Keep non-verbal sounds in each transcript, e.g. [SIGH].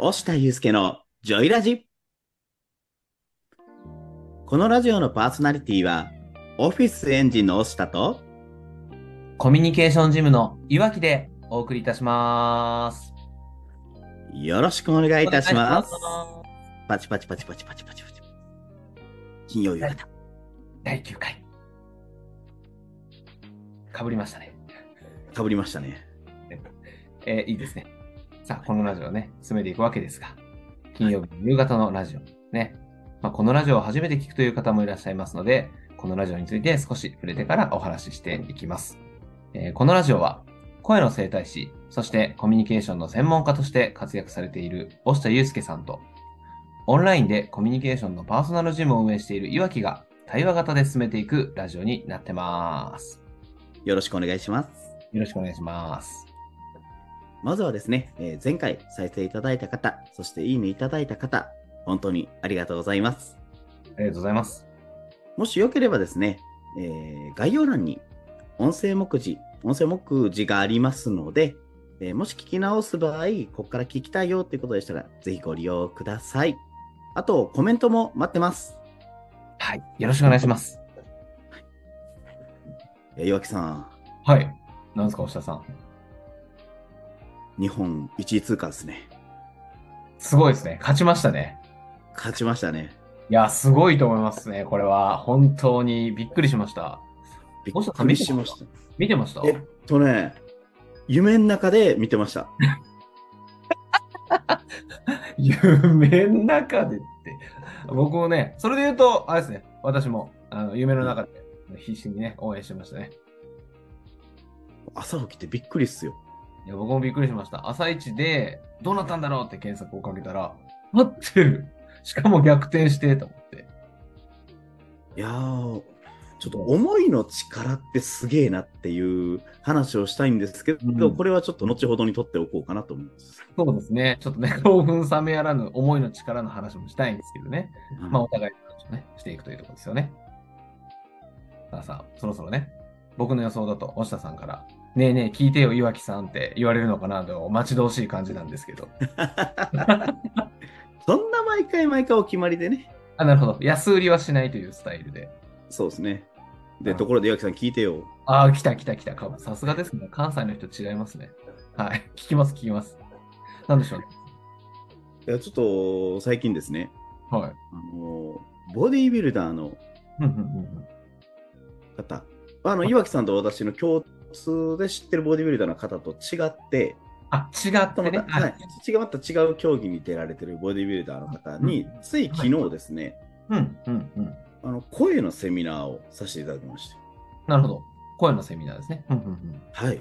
押田祐介のジョイラジ。このラジオのパーソナリティは、オフィスエンジンの押田と、コミュニケーションジムの岩木でお送りいたします。よろしくお願いいたします。お願いしパチパチパチパチパチパチパチ。金曜夕方。第9回。かぶりましたね。かぶりましたね。[LAUGHS] えーいいですね。さあ、このラジオをね、進めていくわけですが、金曜日の夕方のラジオ。ね。まあ、このラジオを初めて聞くという方もいらっしゃいますので、このラジオについて少し触れてからお話ししていきます。えーこのラジオは、声の整体師、そしてコミュニケーションの専門家として活躍されている押下祐介さんと、オンラインでコミュニケーションのパーソナルジムを運営している岩木が対話型で進めていくラジオになってます。よろしくお願いします。よろしくお願いします。まずはですね、えー前回再生いただいた方、そしていいねいただいた方、本当にありがとうございます。ありがとうございます。ももしよければですね、えー概要欄に音声目次、音声目次がありますので、えーもし聞き直す場合、ここから聞きたいよっていうことでしたら、ぜひご利用ください。あと、コメントも待ってます。はい。よろしくお願いします。えー岩木さん、はい。なんですか、押田さん。日本1位通過ですね。すごいですね。勝ちましたね。勝ちましたね。いや、すごいと思いますね。これは。本当にびっくりしました。びっくりしました？見てました？えっとね、夢の中で見てました。[LAUGHS] 夢の中でって。僕もね、それで言うと、あれですね。私も、あの、夢の中で必死にね、応援してましたね。朝起きてびっくりっすよ。いや、僕もびっくりしました。朝一で、どうなったんだろうって検索をかけたら、合ってる。しかも逆転して、と思って。いやー、ちょっと思いの力ってすげえなっていう話をしたいんですけど、うんこれはちょっと後ほどに取っておこうかなと思います。そうですね。ちょっとね、興奮冷めやらぬ思いの力の話もしたいんですけどね。まあ、お互いの話をね、していくというところですよね。さあさあ、そろそろね、僕の予想だと、押田さんから、ねえねえ、聞いてよ、岩木さんって言われるのかなと、待ち遠しい感じなんですけど。[LAUGHS] そんな毎回毎回お決まりでね。あ、なるほど。安売りはしないというスタイルで。そうですね。で、うんところで岩木さん聞いてよ。ああ、来た来た来た。かさすがですね。関西の人違いますね。はい。聞きます、聞きます。なんでしょうね。いやちょっと最近ですね、はい。あのボディービルダーの方、あの岩木さんと私の共通で知ってるボディービルダーの方と違って、あ、違ってね。はい、違うまた違う競技に出られてるボディービルダーの方に、うんつい昨日ですね、うんうんうん。あの声のセミナーをさせていただきまして。なるほど。声のセミナーですね。うんうんうん。はい。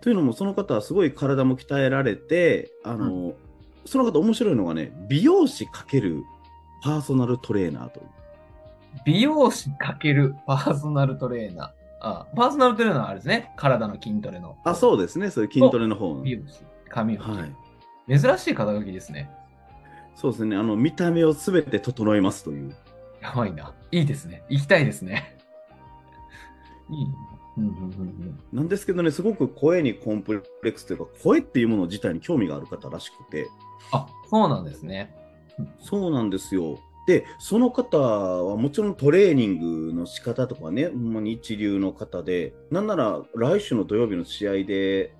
というのも、その方はすごい体も鍛えられて、あの、その方面白いのがね、美容師×パーソナルトレーナーという。美容師かけるパーソナルトレーナー。あ、パーソナルトレーナーはあれですね。体の筋トレの。あ、そうですね、そういう筋トレの方の。美容師。髪をはい。珍しい肩書きですね。そうですね、あの、見た目をすべて整えますという。やばいな。いいですね。行きたいですね。[LAUGHS] いいな。うんうんうんうん。なんですけどね、すごく声にコンプレックスというか、声っていうもの自体に興味がある方らしくて、あ、そうなんですね。そうなんですよ。で、その方はもちろんトレーニングの仕方とかね、ほんまに一流の方で、なんなら来週の土曜日の試合で、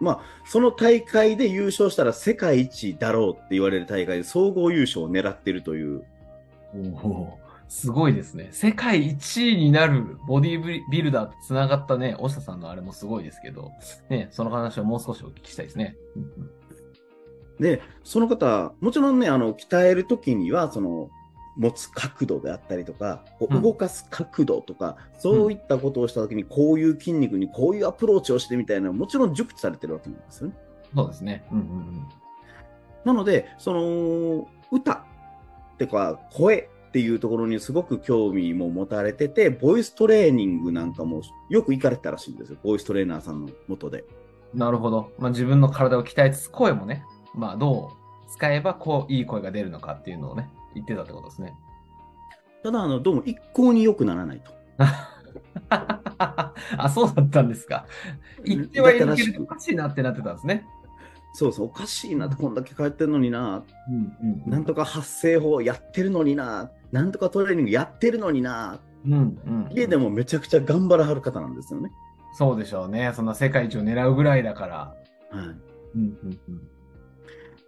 まあ、その大会で優勝したら世界一だろうって言われる大会で総合優勝を狙ってるという、すごいですね。世界一位になるボディービルダーとつながったね、押下さんのあれもすごいですけど、ね、その話をもう少しお聞きしたいですね。うんで、その方、もちろんね、あの、鍛えるときには、その、持つ角度であったりとか、こううん動かす角度とか、そういったことをしたときに、こういう筋肉にこういうアプローチをしてみたいな、もちろん熟知されてるわけなんですよね。そうですね。うんうんうん。なので、その、歌ってか、声っていうところにすごく興味も持たれてて、ボイストレーニングなんかもよく行かれてたらしいんですよ。ボイストレーナーさんのもとで。なるほど。まあ、自分の体を鍛えつつ、声もね、まあ、どう使えば、こう、いい声が出るのかっていうのをね、言ってたってことですね。ただ、あの、どうも一向に良くならないと。[LAUGHS] あ、そうだったんですか。言ってはいるけれど、おかしいなってなってたんですね。そうそう、おかしいなって、こんだけ帰ってるのにな、うんうんなんとか発声法やってるのにな、なんとかトレーニングやってるのにな、うんうん家でもめちゃくちゃ頑張らはる方なんですよね。そうでしょうね。そんな世界一を狙うぐらいだから。はい。うんうんうん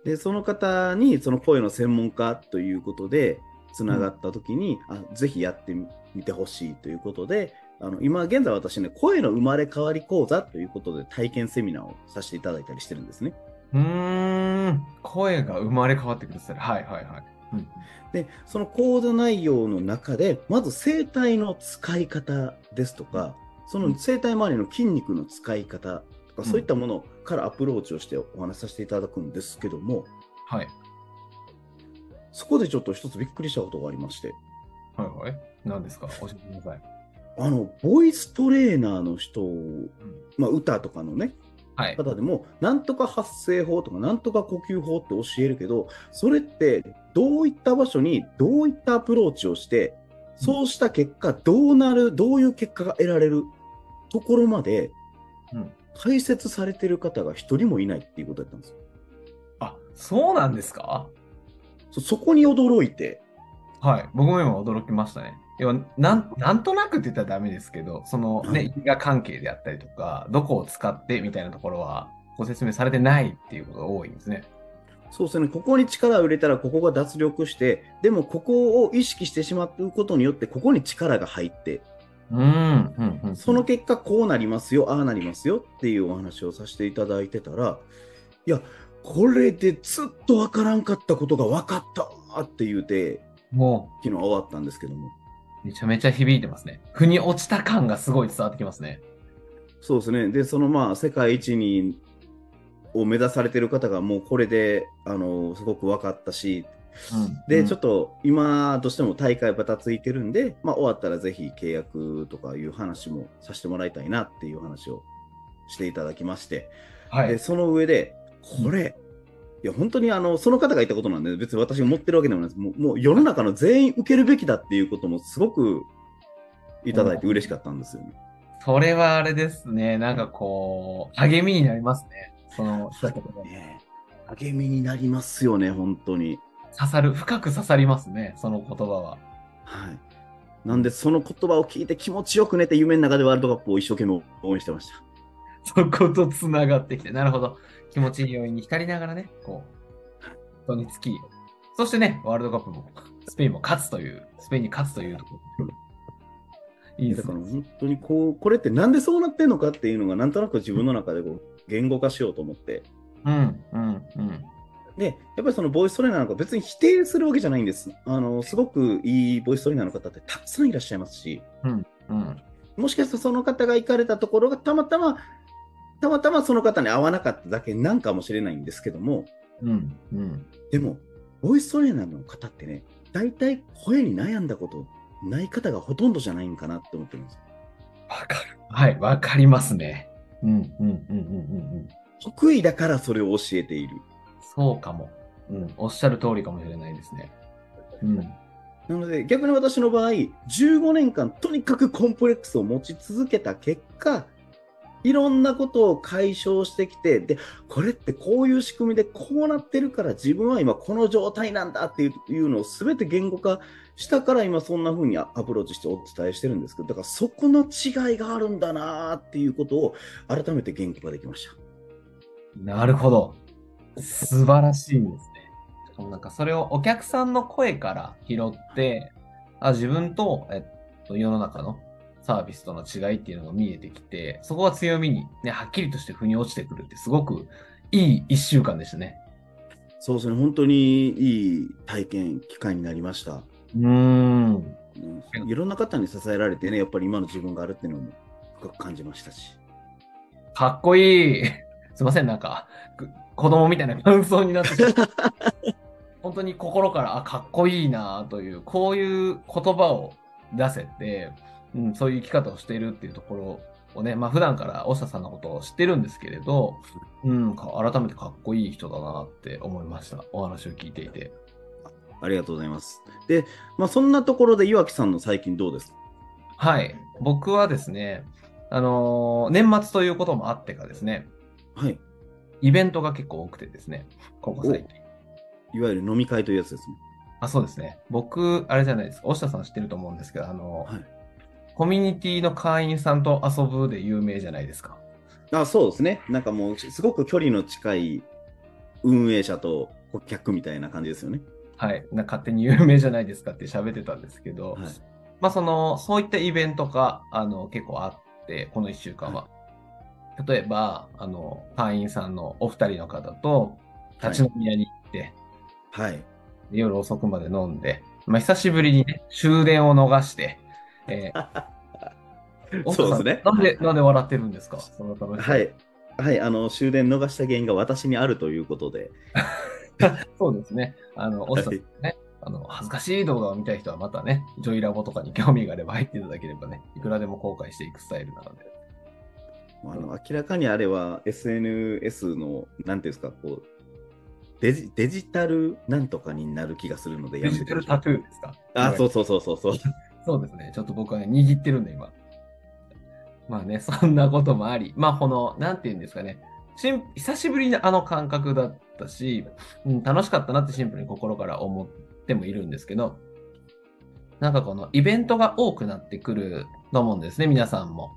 で、その方に、その声の専門家ということで、つながった時に、あぜひやってみてほしいということで、あの今現在私ね、声の生まれ変わり講座ということで体験セミナーをさせていただいたりしてるんですね。うーん、声が生まれ変わってくるって言ったら、はいはいはい。うん。で、その講座内容の中で、まず声帯の使い方ですとか、その声帯周りの筋肉の使い方とか、そういったものからアプローチをしてお話しさせていただくんですけども、はい。そこでちょっと一つびっくりしたことがありまして、はいはい。何ですか？教えてください。あの、ボイストレーナーの人、まあ、歌とかのね、はい。方でも、なんとか発声法とか、なんとか呼吸法って教えるけど、それってどういった場所にどういったアプローチをして、そうした結果、どうなる、どういう結果が得られるところまでうん、解説されてる方が一人もいないっていうことだったんですよ。あ、そうなんですか？そそこに驚いて、はい。僕も今驚きましたね。要はなんなんとなくって言ったらダメですけど、そのはねい、因果関係であったりとか、どこを使ってみたいなところはご説明されてないっていうことが多いんですね。そうですね、ここに力を入れたら、ここが脱力して、でもここを意識してしまうことによって、ここに力が入って、うん、うん、うん。その結果、こうなりますよ、ああなりますよっていうお話をさせていただいてたら、いや、これでずっとわからんかったことが分かったって言うて、も昨日終わったんですけども。う、めちゃめちゃ響いてますね。腑に落ちた感がすごい伝わってきますね。そうですね。で、そのまあ、世界一に、を目指されてる方がもうこれで、あの、すごく分かったし、うん、で、うんちょっと今としても大会ばたついてるんで、まあ終わったらぜひ契約とかいう話もさせてもらいたいなっていう話をしていただきまして、ではい。その上で、これ、いや本当にあのその方が言ったことなんで、別に私が持ってるわけでもないです。もうもう世の中の全員受けるべきだっていうこともすごくいただいて嬉しかったんですよね。それはあれですね。なんかこう、励みになりますね。その、ねえ励みになりますよね、本当に。刺さる、深く刺さりますね。その言葉は。はい。なんで、その言葉を聞いて気持ちよく寝て夢の中でワールドカップを一生懸命応援してました。そことつながってきて、なるほど。気持ちいい要因に浸りながらね、こう、人につき、そしてね、ワールドカップも、スペインも勝つという、スペインに勝つというところ。いいですね。だから本当にこう、これってなんでそうなってんのかっていうのがなんとなく自分の中でこう言語化しようと思って。うん、うん、うん。で、やっぱりそのボイストレーナーなんか別に否定するわけじゃないんです。あの、すごくいいボイストレーナーの方ってたくさんいらっしゃいますし、うん。もしかしたらその方が行かれたところがたまたま、たまたまその方に合わなかっただけなんかもしれないんですけども、うん、うん。でも、ボイストレーナーの方ってね、大体声に悩んだことない方がほとんどじゃないんかなって思ってるんです。わかる。はい、わかりますね。うん、うん、うん、うん、うん。うん得意だからそれを教えている。そうかも。うん、おっしゃる通りかもしれないですね。うん。なので、逆に私の場合、15年間とにかくコンプレックスを持ち続けた結果、いろんなことを解消してきて、で、これってこういう仕組みでこうなってるから自分は今この状態なんだっていういうのを全て言語化したから今そんな風にアプローチしてお伝えしてるんですけど、だからそこの違いがあるんだなーっていうことを改めて言語化できました。なるほど。素晴らしいですね。しかもなんかそれをお客さんの声から拾って、あ自分と、えっと、世の中のサービスとの違いっていうのが見えてきて、そこが強みにね、はっきりとして腑に落ちてくるってすごくいい一週間でしたね。そうですね、本当にいい体験、機会になりました。うーん。うんいろんな方に支えられてね、やっぱり今の自分があるっていうのも深く感じましたし。かっこいい。[LAUGHS] すいません、なんか、く子供みたいな感想になってしまった本当に心から、あ、かっこいいなという、こういう言葉を出せて、うん、そういう生き方をしているっていうところをね、まあ普段から大下さんのことを知ってるんですけれど、うん、か改めてかっこいい人だなって思いました。お話を聞いていて。ありがとうございます。で、まあ、そんなところで岩木さんの最近どうですか？はい。僕はですね、あのー年末ということもあってかですね、はい。イベントが結構多くてですね、ここ最近。いわゆる飲み会というやつですね。あ、そうですね。僕、あれじゃないですか。大下さん知ってると思うんですけど、あの、はいコミュニティの会員さんと遊ぶで有名じゃないですか。あそうですね。なんかもう、すごく距離の近い運営者と顧客みたいな感じですよね。はい。な勝手に有名じゃないですかって喋ってたんですけど、はい。まあ、その、そういったイベントが、あの、結構あって、この1週間は。例えば、あの、会員さんのお二人の方と、立ち飲み屋に行って、はい。夜遅くまで飲んで、まあ、久しぶりにね、終電を逃して、えー [LAUGHS] そうですねなんで、なんで笑ってるんですか？その楽しさはい。はい。あの、終電逃した原因が私にあるということで。[LAUGHS] そうですね。あの、大下さんね、あの、恥ずかしい動画を見たい人はまたね、ジョイラボとかに興味があれば入っていただければね、いくらでも公開していくスタイルなので。あの明らかにあれは SNS の、なんていうんですか、こう、デジデジタルなんとかになる気がするので、デジタルタトゥーですか？あ、そうそうそうそうそう。そうですね。ちょっと僕はね、握ってるんで、今。まあね、そんなこともあり、まあ、この、なんて言うんですかね。しん久しぶりにあの感覚だったし、うん、楽しかったなってシンプルに心から思ってもいるんですけど、なんかこのイベントが多くなってくると思うんですね、皆さんも。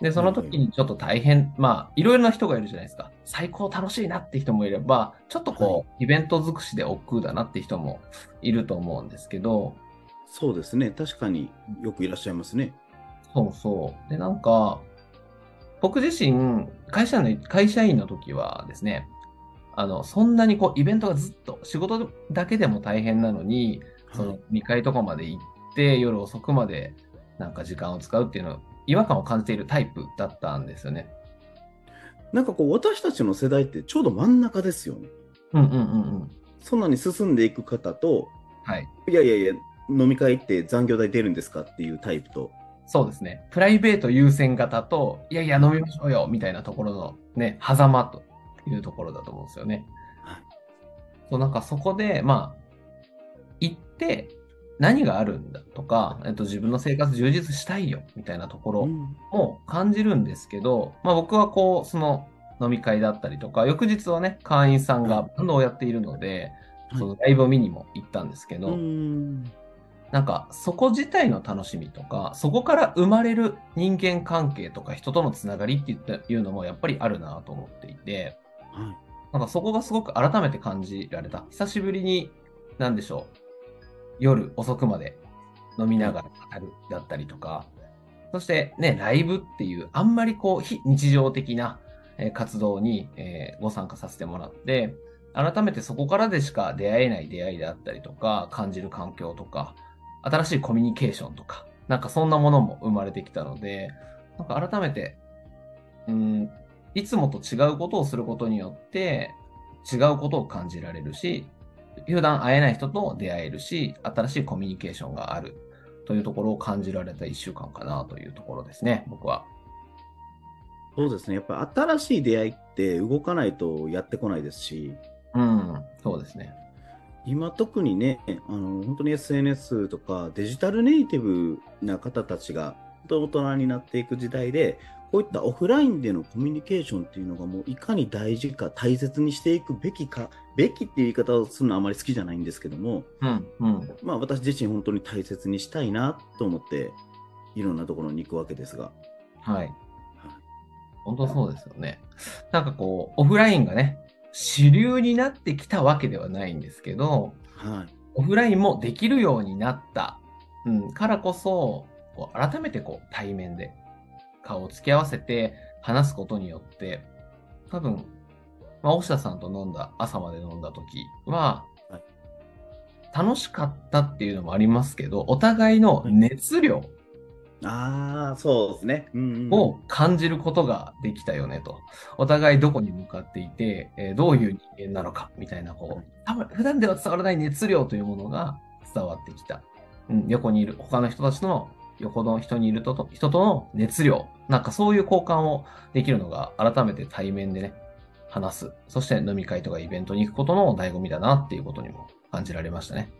で、その時にちょっと大変、まあ、いろいろな人がいるじゃないですか。最高楽しいなって人もいれば、ちょっとこう、イベント尽くしで億劫だなって人もいると思うんですけど、そうですね。確かによくいらっしゃいますね。そうそう。で、なんか、僕自身、会社の、会社員の時はですね、あの、そんなにこう、イベントがずっと、仕事だけでも大変なのに、その、2階とかまで行って、夜遅くまで、なんか時間を使うっていうの、違和感を感じているタイプだったんですよね。なんかこう、私たちの世代ってちょうど真ん中ですよね。うんうんうんうん。そんなに進んでいく方と、はい。いやいやいや、飲み会って残業代出るんですかっていうタイプと、そうですね。プライベート優先型と、いやいや、飲みましょうよ、みたいなところのね、狭間というところだと思うんですよね。はいそう、なんかそこで、まあ、行って何があるんだとか、えっと、自分の生活充実したいよ、みたいなところうん。も感じるんですけど、まあ僕はこう、その飲み会だったりとか、翌日はね、会員さんがバンドをやっているので、はい。そのライブを見にも行ったんですけど、うん。なんか、そこ自体の楽しみとか、そこから生まれる人間関係とか人とのつながりって言ったいうのもやっぱりあるなと思っていて、はい。なんかそこがすごく改めて感じられた。久しぶりに、なんでしょう、夜遅くまで飲みながら語るだったりとか、そしてね、ライブっていう、あんまりこう、非日常的な活動に、ご参加させてもらって、改めてそこからでしか出会えない出会いであったりとか、感じる環境とか、新しいコミュニケーションとか、なんかそんなものも生まれてきたので、なんか改めて、うん、いつもと違うことをすることによって、違うことを感じられるし、普段会えない人と出会えるし、新しいコミュニケーションがあるというところを感じられた一週間かなというところですね、僕は。そうですね。やっぱ新しい出会いって動かないとやってこないですし、うん、そうですね。今特にね、あの本当に SNS とかデジタルネイティブな方たちが大人になっていく時代で、こういったオフラインでのコミュニケーションっていうのがもういかに大事か大切にしていくべきか、べきっていう言い方をするのはあまり好きじゃないんですけども、うん、うん。まあ私自身本当に大切にしたいなと思って、いろんなところに行くわけですが。はい。本当そうですよね。なんかこう、オフラインがね、主流になってきたわけではないんですけど、はい。オフラインもできるようになった、うん、からこそ、こう改めてこう対面で顔を突き合わせて話すことによって、多分、まあ、大下さんと飲んだ、朝まで飲んだ時ははい、楽しかったっていうのもありますけど、お互いの熱量ああ、そうですね。うんうんを感じることができたよねと。お互いどこに向かっていて、えーどういう人間なのかみたいな、こう、多分普段では伝わらない熱量というものが伝わってきた。うん、横にいる、他の人たちとの、横の人にいるとと、人との熱量。なんかそういう交換をできるのが改めて対面でね、話す。そして飲み会とかイベントに行くことの醍醐味だなっていうことにも感じられましたね。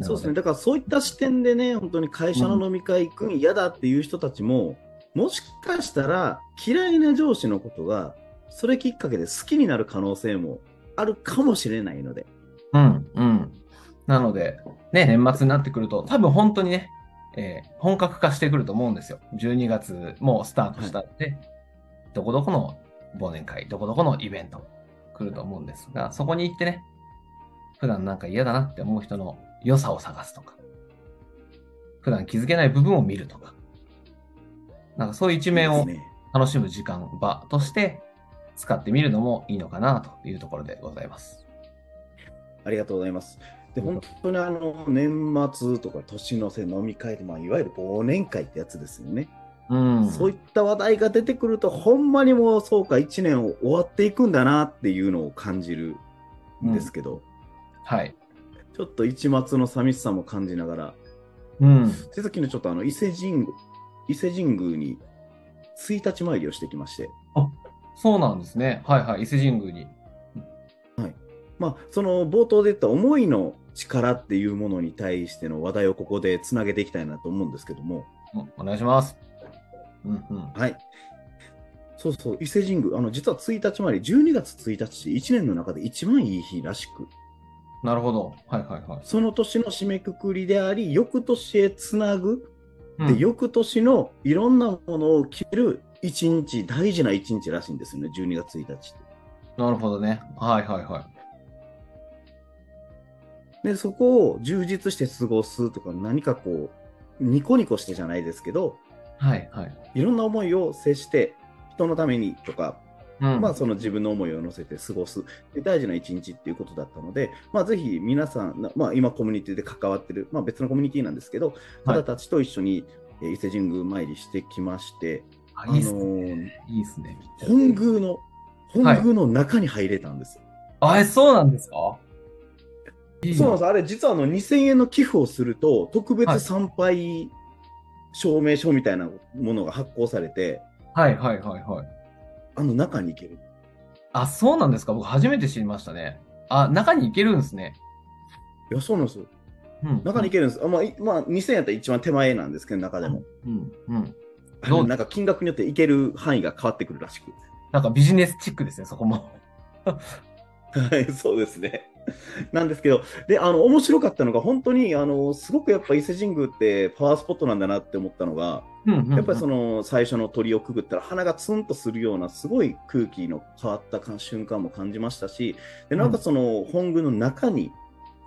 そうですね。だからそういった視点でね、本当に会社の飲み会行くん嫌だっていう人たちも、もしかしたら嫌いな上司のことがそれきっかけで好きになる可能性もあるかもしれないので。うん、うん。なので、ね、年末になってくると、多分本当にね、えー本格化してくると思うんですよ。12月もうスタートしたんで、どこどこの忘年会、どこどこのイベント来ると思うんですが、そこに行ってね、普段なんか嫌だなって思う人の良さを探すとか、普段気づけない部分を見るとか、なんかそういう一面を楽しむ時間、場として使ってみるのもいいのかなというところでございます。ありがとうございます。で、うん本当にあの、年末とか年の瀬飲み会で、まあ、いわゆる忘年会ってやつですよね。うん。そういった話題が出てくると、ほんまにもうそうか、1年を終わっていくんだなっていうのを感じるんですけど、はい。ちょっと一末の寂しさも感じながら、うん。でさっきのちょっとあの伊勢神宮、伊勢神宮に1日参りをしてきまして、そうなんですね。はいはい。伊勢神宮に。まあ、その冒頭で言った思いの力っていうものに対しての話題をここでつなげていきたいなと思うんですけども、うんお願いします。うんうん。はい。そうそう、伊勢神宮、あの実は1日参り、12月1日って1年の中で一番いい日らしく、なるほど。はいはいはい。その年の締めくくりであり、翌年へつなぐ、で、うん翌年のいろんなものを決める一日、大事な一日らしいんですよね、12月1日って。なるほどね。はいはいはい。で、そこを充実して過ごすとか、何かこう、ニコニコしてじゃないですけど、はいはい。いろんな思いを接して、人のためにとか、うん。まあ、その自分の思いを乗せて過ごすで大事な一日っていうことだったので、まあ、ぜひ皆さん、なまあ、今コミュニティで関わってる、まあ、別のコミュニティなんですけど、はい方たちと一緒に、えー伊勢神宮参りしてきまして、あいいっすね。ーいいっすね。本宮の、本宮の中に入れたんですよ。あ、え、そうなんですか？いいそうなんです。あれ、実はあの2000円の寄付をすると、特はい別参拝証明書みたいなものが発行されて、はいはいはいはい。あの中に行ける。あ、そうなんですか？僕初めて知りましたね。あ、中に行けるんですね。いや、そうなんですよ。うん。中に行けるんです。あまあ、いまあ、2000円やったら一番手前なんですけど、中でも。うん。うん。あどうのなんか金額によって行ける範囲が変わってくるらしく。なんかビジネスチックですね、そこも。はい、そう？ですね。なんですけど、で、あの、面白かったのが、本当に、あの、すごくやっぱ伊勢神宮ってパワースポットなんだなって思ったのが、うんうんうんやっぱりその最初の鳥をくぐったら鼻がツンとするようなすごい空気の変わったか瞬間も感じましたし、でなんかその本宮の中に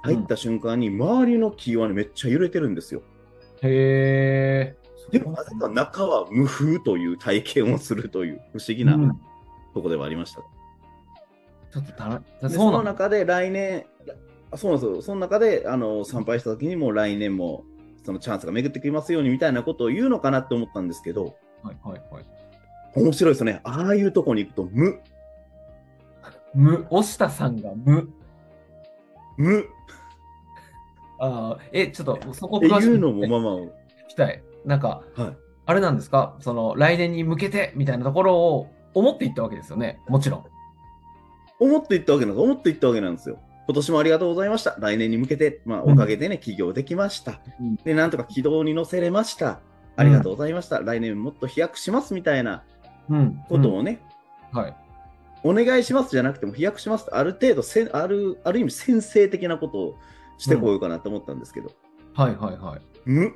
入った瞬間に周りの木はねめっちゃ揺れてるんですよ。へえ。でもなぜか中は無風という体験をするという不思議なうんとこではありました。ちょっとたな、でその中で来年、あそうなんですよ、その中であの参拝した時にも来年もそのチャンスが巡ってきますようにみたいなことを言うのかなって思ったんですけど、はいはいはい。面白いですね。ああいうとこに行くと無、無、押下さんが無。無ああ、え、ちょっとそこ詳しくいうのもまあま聞きたい。なんか、あ、はい。あれなんですか？その、来年に向けてみたいなところを思っていったわけですよね。もちろん。思っていったわけなんです。思っていったわけなんですよ。今年もありがとうございました。来年に向けて、まあ、うんおかげでね、起業できました。うんで、なんとか軌道に乗せれました。ありがとうございました。来年もっと飛躍しますみたいなうん。ことをね、うんはい。お願いしますじゃなくても飛躍しますとある程度せんある、ある意味先制的なことをしてこようかなと思ったんですけど、はいはいはい。無、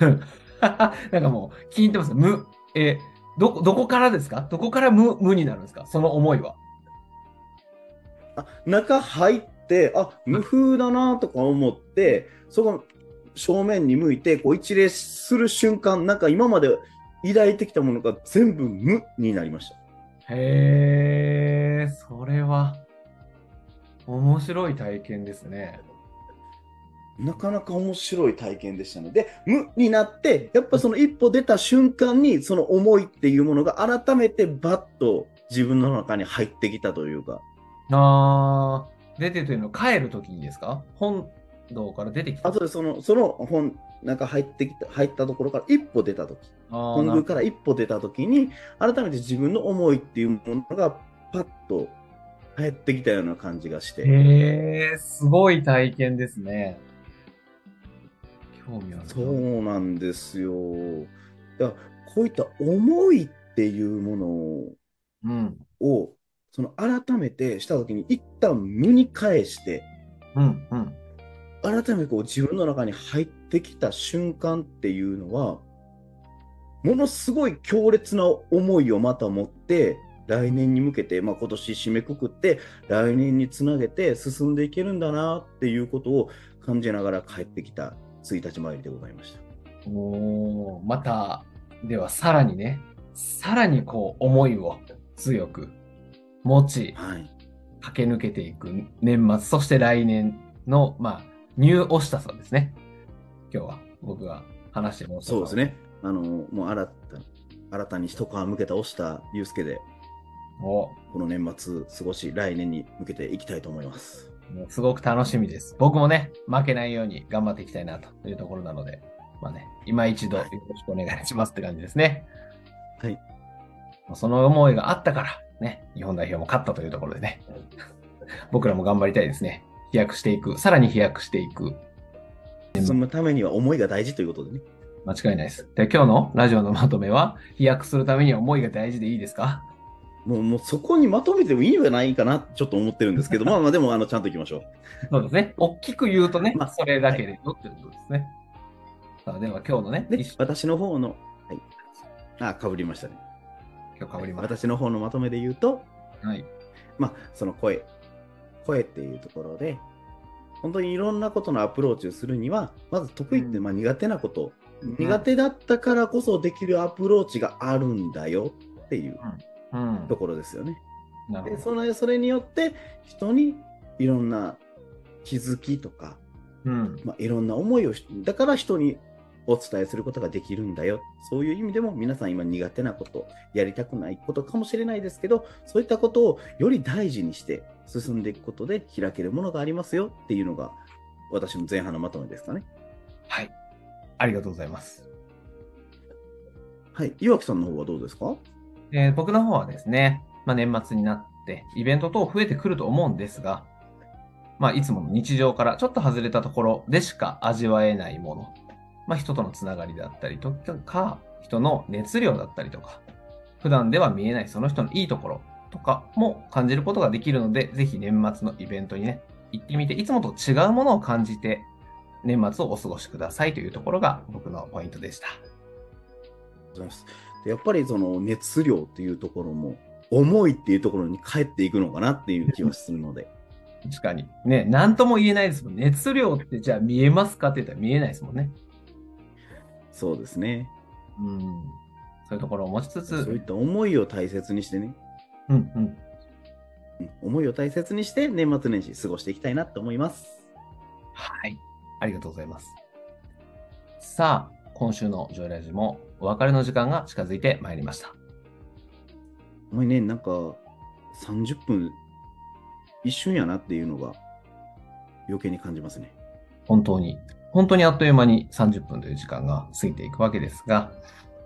[LAUGHS] なんかもう、聞いてます。無。え、どこ、どこからですか？どこから無、無になるんですか？その思いは。あ中入って、あ無風だなとか思って、そこ正面に向いてこう一礼する瞬間、なんか今まで抱いてきたものが全部無になりました。へえ、それは、面白い体験ですね。なかなか面白い体験でしたので、無になって、やっぱその一歩出た瞬間に、その思いっていうものが改めてバッと自分の中に入ってきたというか、あー、出てというのは帰るときにですか？本堂から出てきた。あとでその、その本、なんか入ってきた、入ったところから一歩出たとき、あー本なる宮から一歩出たときに、改めて自分の思いっていうものがパッと入ってきたような感じがして、へえ、すごい体験ですね。興味ある。そうなんですよ。だからこういった思いっていうものをうん。をその改めてした時に一旦無に返してうん。うん。改めてこう自分の中に入ってきた瞬間っていうのはものすごい強烈な思いをまた持って来年に向けて、まあ、今年締めくくって来年につなげて進んでいけるんだなっていうことを感じながら帰ってきた1日参りでございました。おーまた、ではさらにね、さらにこう思いを強く持ち、はい、駆け抜けていく年末、そして来年の、まあ、ニューオシタさんですね。今日は僕が話してもそうです。ね。あのもう新た新たに一皮向けた押した祐介でおこの年末過ごし来年に向けていきたいと思います。もうすごく楽しみです。僕もね、負けないように頑張っていきたいなというところなので、まあね、今一度よろしくお願いしますって感じですね。はい。まあその思いがあったから、ね、日本代表も勝ったというところでね、僕らも頑張りたいですね。飛躍していく、さらに飛躍していく、進むためには思いが大事ということでね。間違いないです。で、今日のラジオのまとめは、飛躍するためには思いが大事でいいですか？もうもうそこにまとめてもいいんじゃないかなちょっと思ってるんですけど、[LAUGHS] まあまあでもあのちゃんといきましょう。そうですね。大きく言うとね、まあそれだけでよってことですね。さあ、では今日のね、私の方の、はい。あ、かぶりましたね。今日かぶります。私の方のまとめで言うと、はい。まあ、その声、声っていうところで、本当にいろんなことのアプローチをするには、まず得意ってうんまあ苦手なこと、苦手だったからこそできるアプローチがあるんだよっていううん。ところですよね。でなるほそのそれによって人にいろんな気づきとか、ど。うん。まあ、いろんな思いをしだから人にお伝えすることができるんだよ。そういう意味でも皆さん今苦手なことやりたくないことかもしれないですけどそういったことをより大事にして進んでいくことで開けるものがありますよ。っていうのが私の前半のまとめですかね。はい。ありがとうございます。はい。岩木さんの方はどうですか？えー僕の方はですね、まあ、年末になって、イベント等増えてくると思うんですが、まあ、いつもの日常からちょっと外れたところでしか味わえないもの、まあ、人とのつながりだったりとか、人の熱量だったりとか、普段では見えないその人のいいところとかも感じることができるので、ぜひ年末のイベントにね、行ってみて、いつもと違うものを感じて、年末をお過ごしくださいというところが僕のポイントでした。ございますでやっぱりその熱量っていうところも思いっていうところに帰っていくのかなっていう気はするので [LAUGHS] 確かに。ね、なんとも言えないですもん。熱量ってじゃあ見えますかって言ったら見えないですもんね。そうですねうん。そういうところを持ちつつ、そういった思いを大切にしてねうんうん。うん思いを大切にして年末年始過ごしていきたいなと思います。はい。ありがとうございます。さあ、今週のジョイラジもお別れの時間が近づいてまいりました。お前ね、なんか30分一瞬やなっていうのが余計に感じますね。本当に、本当にあっという間に30分という時間が過ぎていくわけですが、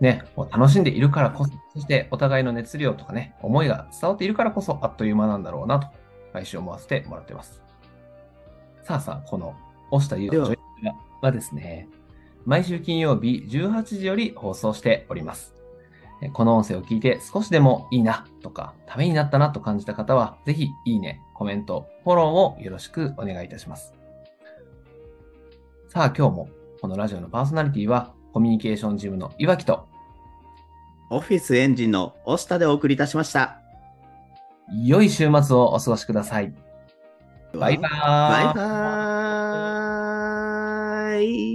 ね、もう楽しんでいるからこそ、そしてお互いの熱量とかね、思いが伝わっているからこそあっという間なんだろうなと、毎週思わせてもらってます。さあさあ、この、押したゆうではですね、毎週金曜日18時より放送しております。この音声を聞いて少しでもいいなとか、ためになったなと感じた方は、ぜひいいね、コメント、フォローをよろしくお願いいたします。さあ今日もこのラジオのパーソナリティはコミュニケーションジムの岩木とオフィスエンジンの押したでお送りいたしました。良い週末をお過ごしください。バイバーイ。バイバーイ。